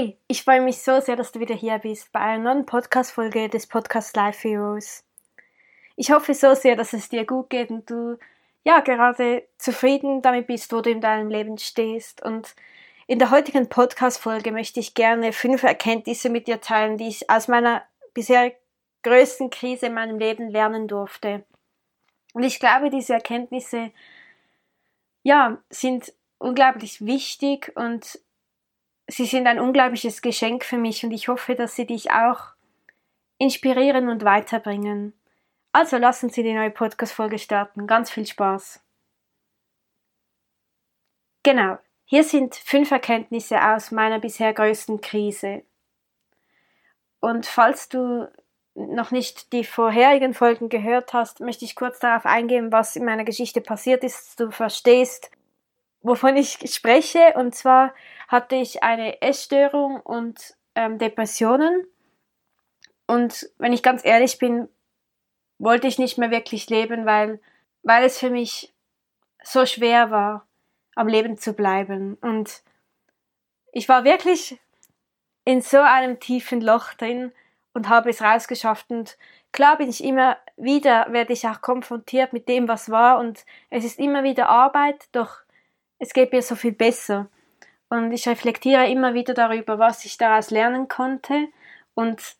Hey, ich freue mich so sehr, dass du wieder hier bist bei einer neuen Podcast-Folge des Podcast Life Heroes. Ich hoffe so sehr, dass es dir gut geht und du ja gerade zufrieden damit bist, wo du in deinem Leben stehst. Und in der heutigen Podcast-Folge möchte ich gerne fünf Erkenntnisse mit dir teilen, die ich aus meiner bisher größten Krise in meinem Leben lernen durfte. Und ich glaube, diese Erkenntnisse ja sind unglaublich wichtig und sie sind ein unglaubliches Geschenk für mich und ich hoffe, dass sie dich auch inspirieren und weiterbringen. Also lassen Sie die neue Podcast-Folge starten. Ganz viel Spaß. Genau, hier sind fünf Erkenntnisse aus meiner bisher größten Krise. Und falls du noch nicht die vorherigen Folgen gehört hast, möchte ich kurz darauf eingehen, was in meiner Geschichte passiert ist, du verstehst, wovon ich spreche. Und zwar hatte ich eine Essstörung und ähm, Depressionen. Und wenn ich ganz ehrlich bin, wollte ich nicht mehr wirklich leben, weil, weil es für mich so schwer war, am Leben zu bleiben. Und ich war wirklich in so einem tiefen Loch drin und habe es rausgeschafft. Und klar bin ich immer wieder, werde ich auch konfrontiert mit dem, was war. Und es ist immer wieder Arbeit, doch es geht mir so viel besser. Und ich reflektiere immer wieder darüber, was ich daraus lernen konnte. Und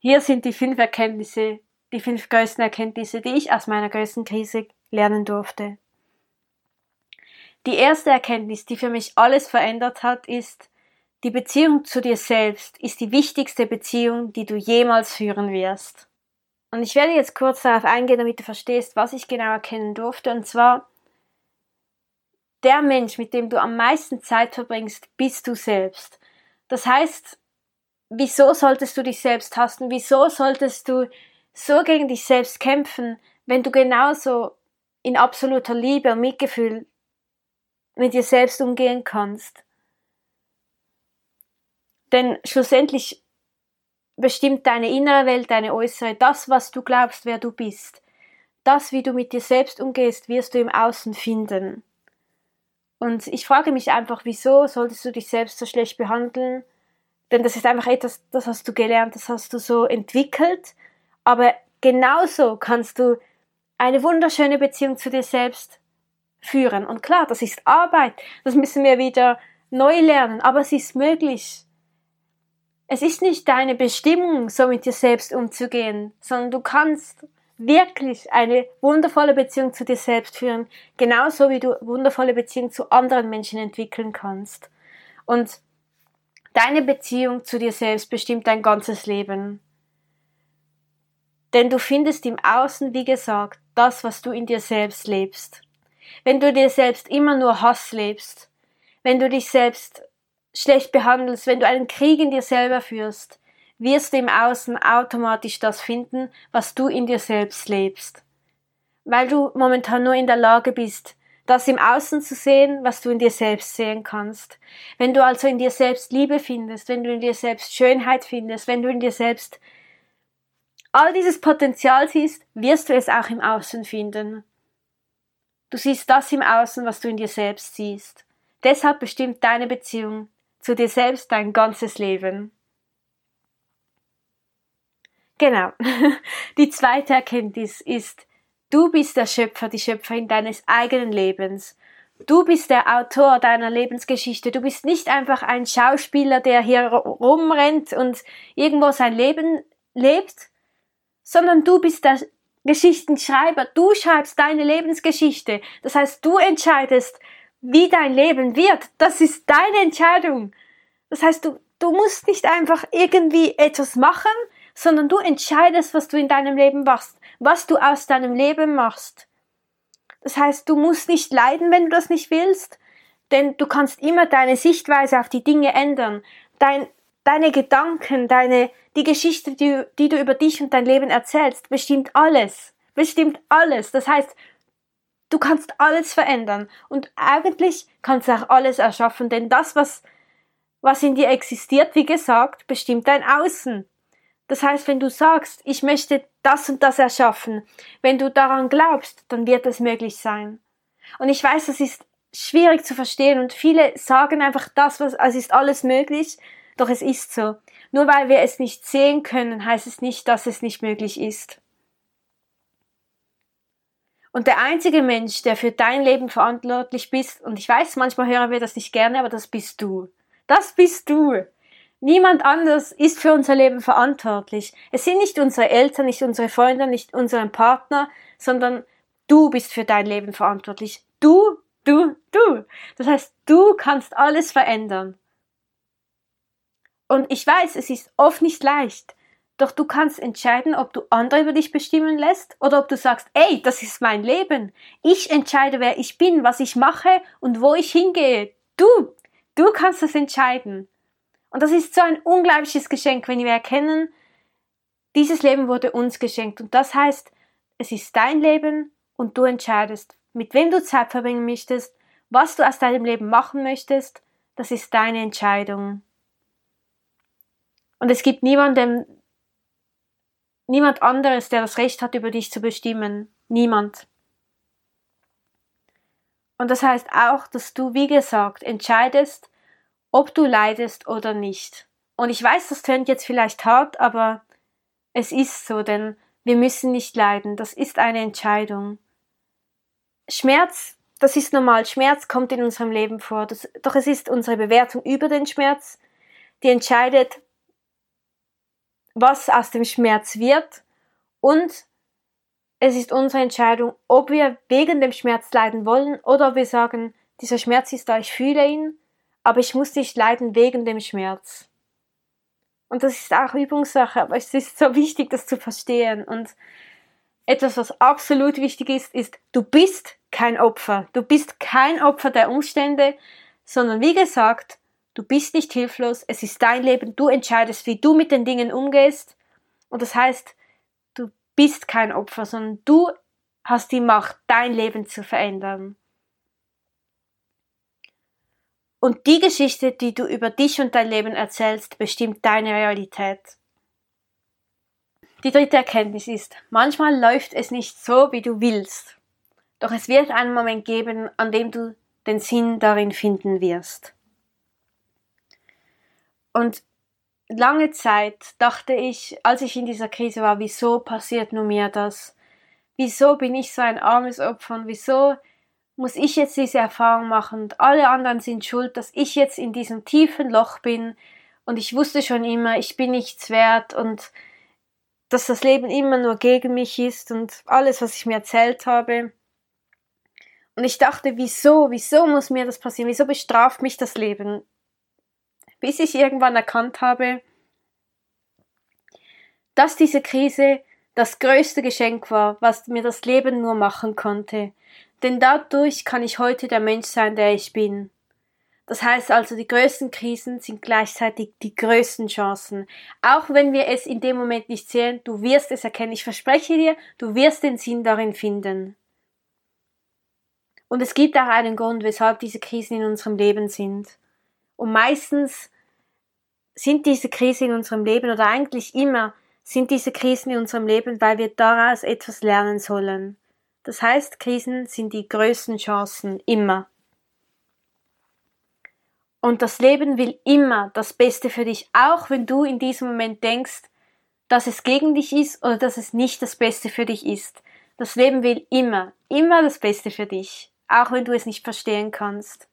hier sind die fünf Erkenntnisse, die fünf größten Erkenntnisse, die ich aus meiner größten Krise lernen durfte. Die erste Erkenntnis, die für mich alles verändert hat, ist, die Beziehung zu dir selbst ist die wichtigste Beziehung, die du jemals führen wirst. Und ich werde jetzt kurz darauf eingehen, damit du verstehst, was ich genau erkennen durfte. Und zwar, der Mensch, mit dem du am meisten Zeit verbringst, bist du selbst. Das heißt, wieso solltest du dich selbst hassen? Wieso solltest du so gegen dich selbst kämpfen, wenn du genauso in absoluter Liebe und Mitgefühl mit dir selbst umgehen kannst? Denn schlussendlich bestimmt deine innere Welt, deine äußere, das, was du glaubst, wer du bist. Das, wie du mit dir selbst umgehst, wirst du im Außen finden. Und ich frage mich einfach, wieso solltest du dich selbst so schlecht behandeln? Denn das ist einfach etwas, das hast du gelernt, das hast du so entwickelt. Aber genauso kannst du eine wunderschöne Beziehung zu dir selbst führen. Und klar, das ist Arbeit. Das müssen wir wieder neu lernen. Aber es ist möglich. Es ist nicht deine Bestimmung, so mit dir selbst umzugehen, sondern du kannst wirklich eine wundervolle Beziehung zu dir selbst führen, genauso wie du wundervolle Beziehungen zu anderen Menschen entwickeln kannst. Und deine Beziehung zu dir selbst bestimmt dein ganzes Leben. Denn du findest im Außen, wie gesagt, das, was du in dir selbst lebst. Wenn du dir selbst immer nur Hass lebst, wenn du dich selbst schlecht behandelst, wenn du einen Krieg in dir selber führst, wirst du im Außen automatisch das finden, was du in dir selbst lebst. Weil du momentan nur in der Lage bist, das im Außen zu sehen, was du in dir selbst sehen kannst. Wenn du also in dir selbst Liebe findest, wenn du in dir selbst Schönheit findest, wenn du in dir selbst all dieses Potenzial siehst, wirst du es auch im Außen finden. Du siehst das im Außen, was du in dir selbst siehst. Deshalb bestimmt deine Beziehung zu dir selbst dein ganzes Leben. Genau. Die zweite Erkenntnis ist, du bist der Schöpfer, die Schöpferin deines eigenen Lebens. Du bist der Autor deiner Lebensgeschichte. Du bist nicht einfach ein Schauspieler, der hier rumrennt und irgendwo sein Leben lebt, sondern du bist der Geschichtenschreiber. Du schreibst deine Lebensgeschichte. Das heißt, du entscheidest, wie dein Leben wird. Das ist deine Entscheidung. Das heißt, du, du musst nicht einfach irgendwie etwas machen, sondern du entscheidest, was du in deinem Leben machst, was du aus deinem Leben machst. Das heißt, du musst nicht leiden, wenn du das nicht willst, Denn du kannst immer deine Sichtweise auf die Dinge ändern. Dein, deine Gedanken, deine, die Geschichte, die, die du über dich und dein Leben erzählst, bestimmt alles. Bestimmt alles. Das heißt, du kannst alles verändern. Und eigentlich kannst du auch alles erschaffen. Denn das, was, was in dir existiert, wie gesagt, bestimmt dein Außen. Das heißt, wenn du sagst, ich möchte das und das erschaffen, wenn du daran glaubst, dann wird es möglich sein. Und ich weiß, das ist schwierig zu verstehen und viele sagen einfach das, was, es ist alles möglich, doch es ist so. Nur weil wir es nicht sehen können, heißt es nicht, dass es nicht möglich ist. Und der einzige Mensch, der für dein Leben verantwortlich bist, und ich weiß, manchmal hören wir das nicht gerne, aber das bist du. Das bist du. Niemand anders ist für unser Leben verantwortlich. Es sind nicht unsere Eltern, nicht unsere Freunde, nicht unseren Partner, sondern du bist für dein Leben verantwortlich. Du, du, du. Das heißt, du kannst alles verändern. Und ich weiß, es ist oft nicht leicht, doch du kannst entscheiden, ob du andere über dich bestimmen lässt oder ob du sagst, ey, das ist mein Leben. Ich entscheide, wer ich bin, was ich mache und wo ich hingehe. Du, du kannst das entscheiden. Und das ist so ein unglaubliches Geschenk, wenn wir erkennen, dieses Leben wurde uns geschenkt. Und das heißt, es ist dein Leben und du entscheidest, mit wem du Zeit verbringen möchtest, was du aus deinem Leben machen möchtest. Das ist deine Entscheidung. Und es gibt niemandem, niemand anderes, der das Recht hat, über dich zu bestimmen. Niemand. Und das heißt auch, dass du, wie gesagt, entscheidest, ob du leidest oder nicht. Und ich weiß, das tönt jetzt vielleicht hart, aber es ist so, denn wir müssen nicht leiden. Das ist eine Entscheidung. Schmerz, das ist normal. Schmerz kommt in unserem Leben vor. Das, doch es ist unsere Bewertung über den Schmerz, die entscheidet, was aus dem Schmerz wird. Und es ist unsere Entscheidung, ob wir wegen dem Schmerz leiden wollen oder ob wir sagen, dieser Schmerz ist da, ich fühle ihn aber ich muss nicht leiden wegen dem Schmerz. Und das ist auch Übungssache, aber es ist so wichtig, das zu verstehen. Und etwas, was absolut wichtig ist, ist, du bist kein Opfer. Du bist kein Opfer der Umstände, sondern wie gesagt, du bist nicht hilflos. Es ist dein Leben. Du entscheidest, wie du mit den Dingen umgehst. Und das heißt, du bist kein Opfer, sondern du hast die Macht, dein Leben zu verändern. Und die Geschichte, die du über dich und dein Leben erzählst, bestimmt deine Realität. Die dritte Erkenntnis ist, manchmal läuft es nicht so, wie du willst. Doch es wird einen Moment geben, an dem du den Sinn darin finden wirst. Und lange Zeit dachte ich, als ich in dieser Krise war, wieso passiert nur mir das? Wieso bin ich so ein armes Opfer und wieso muss ich jetzt diese Erfahrung machen und alle anderen sind schuld, dass ich jetzt in diesem tiefen Loch bin und ich wusste schon immer, ich bin nichts wert und dass das Leben immer nur gegen mich ist und alles, was ich mir erzählt habe. Und ich dachte, wieso, wieso muss mir das passieren? Wieso bestraft mich das Leben? Bis ich irgendwann erkannt habe, dass diese Krise das größte Geschenk war, was mir das Leben nur machen konnte. Denn dadurch kann ich heute der Mensch sein, der ich bin. Das heißt also, die größten Krisen sind gleichzeitig die größten Chancen. Auch wenn wir es in dem Moment nicht sehen, du wirst es erkennen. Ich verspreche dir, du wirst den Sinn darin finden. Und es gibt auch einen Grund, weshalb diese Krisen in unserem Leben sind. Und meistens sind diese Krisen in unserem Leben oder eigentlich immer sind diese Krisen in unserem Leben, weil wir daraus etwas lernen sollen. Das heißt, Krisen sind die größten Chancen immer. Und das Leben will immer das Beste für dich, auch wenn du in diesem Moment denkst, dass es gegen dich ist oder dass es nicht das Beste für dich ist. Das Leben will immer, immer das Beste für dich, auch wenn du es nicht verstehen kannst.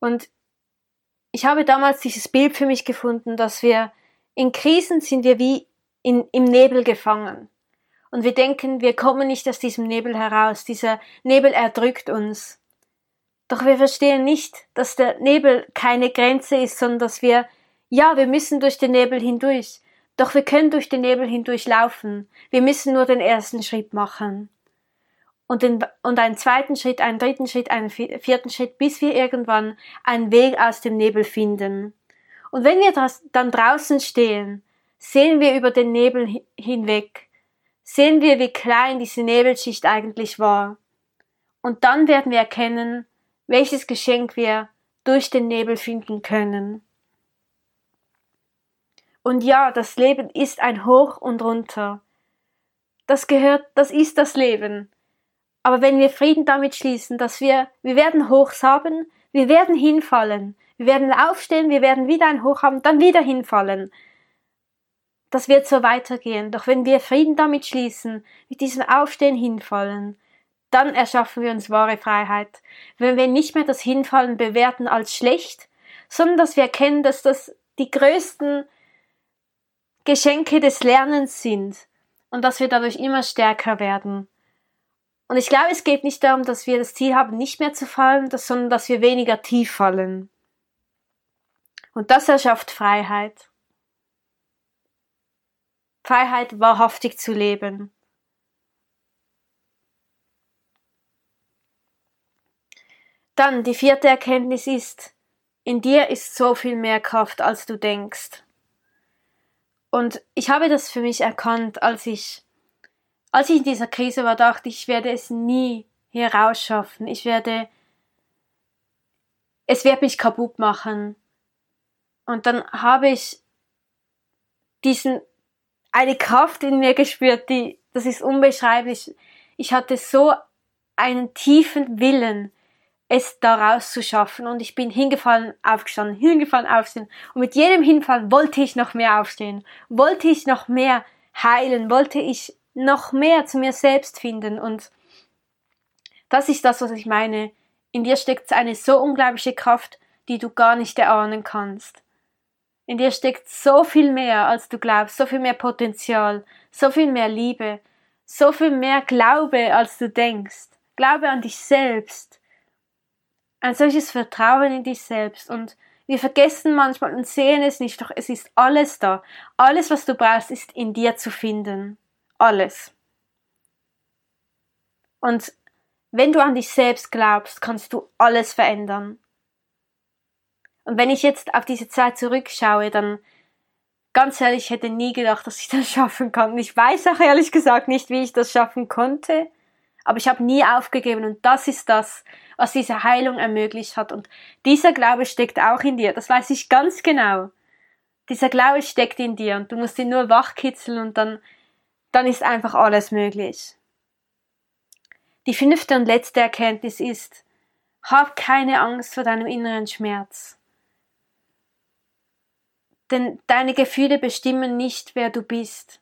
Und ich habe damals dieses Bild für mich gefunden, dass wir in Krisen sind wir wie in, im Nebel gefangen und wir denken, wir kommen nicht aus diesem Nebel heraus, dieser Nebel erdrückt uns. Doch wir verstehen nicht, dass der Nebel keine Grenze ist, sondern dass wir, ja, wir müssen durch den Nebel hindurch, doch wir können durch den Nebel hindurch laufen, wir müssen nur den ersten Schritt machen. und, den, und einen zweiten Schritt, einen dritten Schritt, einen vierten Schritt, bis wir irgendwann einen Weg aus dem Nebel finden. Und wenn wir das, dann draußen stehen, sehen wir über den Nebel hinweg, sehen wir, wie klein diese Nebelschicht eigentlich war. Und dann werden wir erkennen, welches Geschenk wir durch den Nebel finden können. Und ja, das Leben ist ein Hoch und runter. Das gehört, das ist das Leben. Aber wenn wir Frieden damit schließen, dass wir, wir werden Hochs haben, wir werden hinfallen, wir werden aufstehen, wir werden wieder ein Hoch haben, dann wieder hinfallen. Das wird so weitergehen. Doch wenn wir Frieden damit schließen, mit diesem Aufstehen hinfallen, dann erschaffen wir uns wahre Freiheit. Wenn wir nicht mehr das Hinfallen bewerten als schlecht, sondern dass wir erkennen, dass das die größten Geschenke des Lernens sind und dass wir dadurch immer stärker werden. Und ich glaube, es geht nicht darum, dass wir das Ziel haben, nicht mehr zu fallen, sondern dass wir weniger tief fallen. Und das erschafft Freiheit. Freiheit, wahrhaftig zu leben. Dann die vierte Erkenntnis ist, in dir ist so viel mehr Kraft, als du denkst. Und ich habe das für mich erkannt, als ich als ich in dieser Krise war, dachte ich, werde es nie hier rausschaffen. Ich werde, es wird mich kaputt machen. Und dann habe ich diesen, eine Kraft in mir gespürt, die, das ist unbeschreiblich. Ich hatte so einen tiefen Willen, es daraus zu schaffen. Und ich bin hingefallen, aufgestanden, hingefallen, aufstehen. Und mit jedem Hinfallen wollte ich noch mehr aufstehen, wollte ich noch mehr heilen, wollte ich noch mehr zu mir selbst finden. Und das ist das, was ich meine. In dir steckt eine so unglaubliche Kraft, die du gar nicht erahnen kannst. In dir steckt so viel mehr, als du glaubst, so viel mehr Potenzial, so viel mehr Liebe, so viel mehr Glaube, als du denkst. Glaube an dich selbst. Ein solches Vertrauen in dich selbst. Und wir vergessen manchmal und sehen es nicht, doch es ist alles da. Alles, was du brauchst, ist in dir zu finden alles. Und wenn du an dich selbst glaubst, kannst du alles verändern. Und wenn ich jetzt auf diese Zeit zurückschaue, dann ganz ehrlich, ich hätte nie gedacht, dass ich das schaffen kann. Ich weiß auch ehrlich gesagt nicht, wie ich das schaffen konnte, aber ich habe nie aufgegeben und das ist das, was diese Heilung ermöglicht hat. Und dieser Glaube steckt auch in dir, das weiß ich ganz genau. Dieser Glaube steckt in dir und du musst ihn nur wachkitzeln und dann dann ist einfach alles möglich. Die fünfte und letzte Erkenntnis ist, hab keine Angst vor deinem inneren Schmerz. Denn deine Gefühle bestimmen nicht, wer du bist.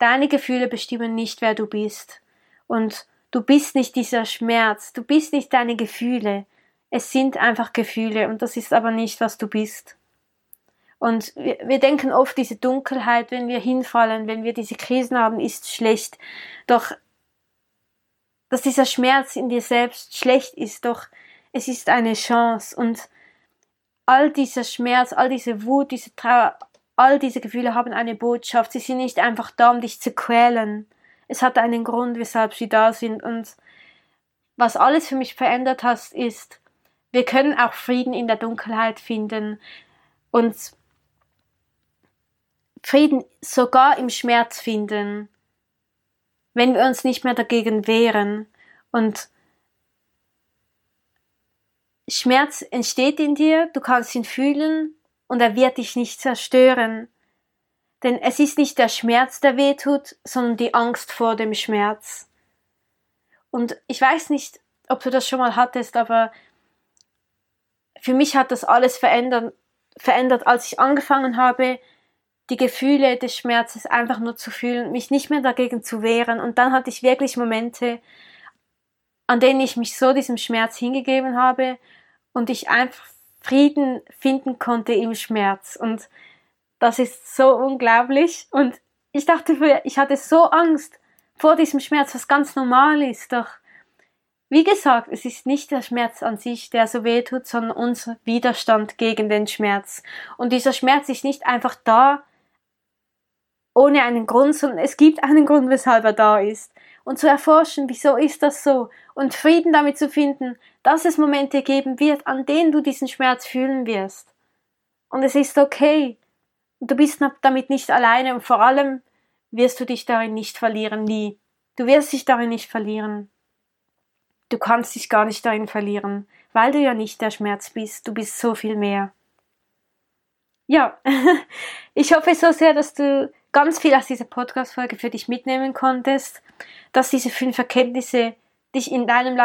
Deine Gefühle bestimmen nicht, wer du bist. Und du bist nicht dieser Schmerz, du bist nicht deine Gefühle. Es sind einfach Gefühle und das ist aber nicht, was du bist. Und wir, wir denken oft, diese Dunkelheit, wenn wir hinfallen, wenn wir diese Krisen haben, ist schlecht. Doch, dass dieser Schmerz in dir selbst schlecht ist, doch es ist eine Chance. Und all dieser Schmerz, all diese Wut, diese Trauer, all diese Gefühle haben eine Botschaft. Sie sind nicht einfach da, um dich zu quälen. Es hat einen Grund, weshalb sie da sind. Und was alles für mich verändert hat, ist, wir können auch Frieden in der Dunkelheit finden. Und Frieden sogar im Schmerz finden, wenn wir uns nicht mehr dagegen wehren. Und Schmerz entsteht in dir, du kannst ihn fühlen und er wird dich nicht zerstören. Denn es ist nicht der Schmerz, der weh tut, sondern die Angst vor dem Schmerz. Und ich weiß nicht, ob du das schon mal hattest, aber für mich hat das alles verändert, verändert, als ich angefangen habe, die Gefühle des Schmerzes einfach nur zu fühlen, mich nicht mehr dagegen zu wehren. Und dann hatte ich wirklich Momente, an denen ich mich so diesem Schmerz hingegeben habe und ich einfach Frieden finden konnte im Schmerz. Und das ist so unglaublich. Und ich dachte früher, ich hatte so Angst vor diesem Schmerz, was ganz normal ist. Doch, wie gesagt, es ist nicht der Schmerz an sich, der so weh tut, sondern unser Widerstand gegen den Schmerz. Und dieser Schmerz ist nicht einfach da, ohne einen Grund, sondern es gibt einen Grund, weshalb er da ist. und zu erforschen, wieso ist das so und Frieden damit zu finden, dass es Momente geben wird, an denen du diesen Schmerz fühlen wirst. Und es ist okay. Du bist damit nicht alleine und vor allem wirst du dich darin nicht verlieren, nie. Du wirst dich darin nicht verlieren. Du kannst dich gar nicht darin verlieren, weil du ja nicht der Schmerz bist, du bist so viel mehr. Ja, ich hoffe so sehr, dass du ganz viel aus dieser Podcast-Folge für dich mitnehmen konntest, dass diese fünf Erkenntnisse dich in deinem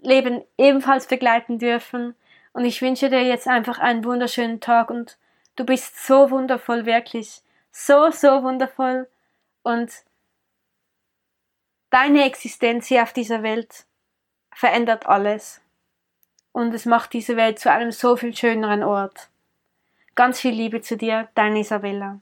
Leben ebenfalls begleiten dürfen. Und ich wünsche dir jetzt einfach einen wunderschönen Tag und du bist so wundervoll, wirklich. So, so wundervoll. Und deine Existenz hier auf dieser Welt verändert alles. Und es macht diese Welt zu einem so viel schöneren Ort. Ganz viel Liebe zu dir, deine Isabella.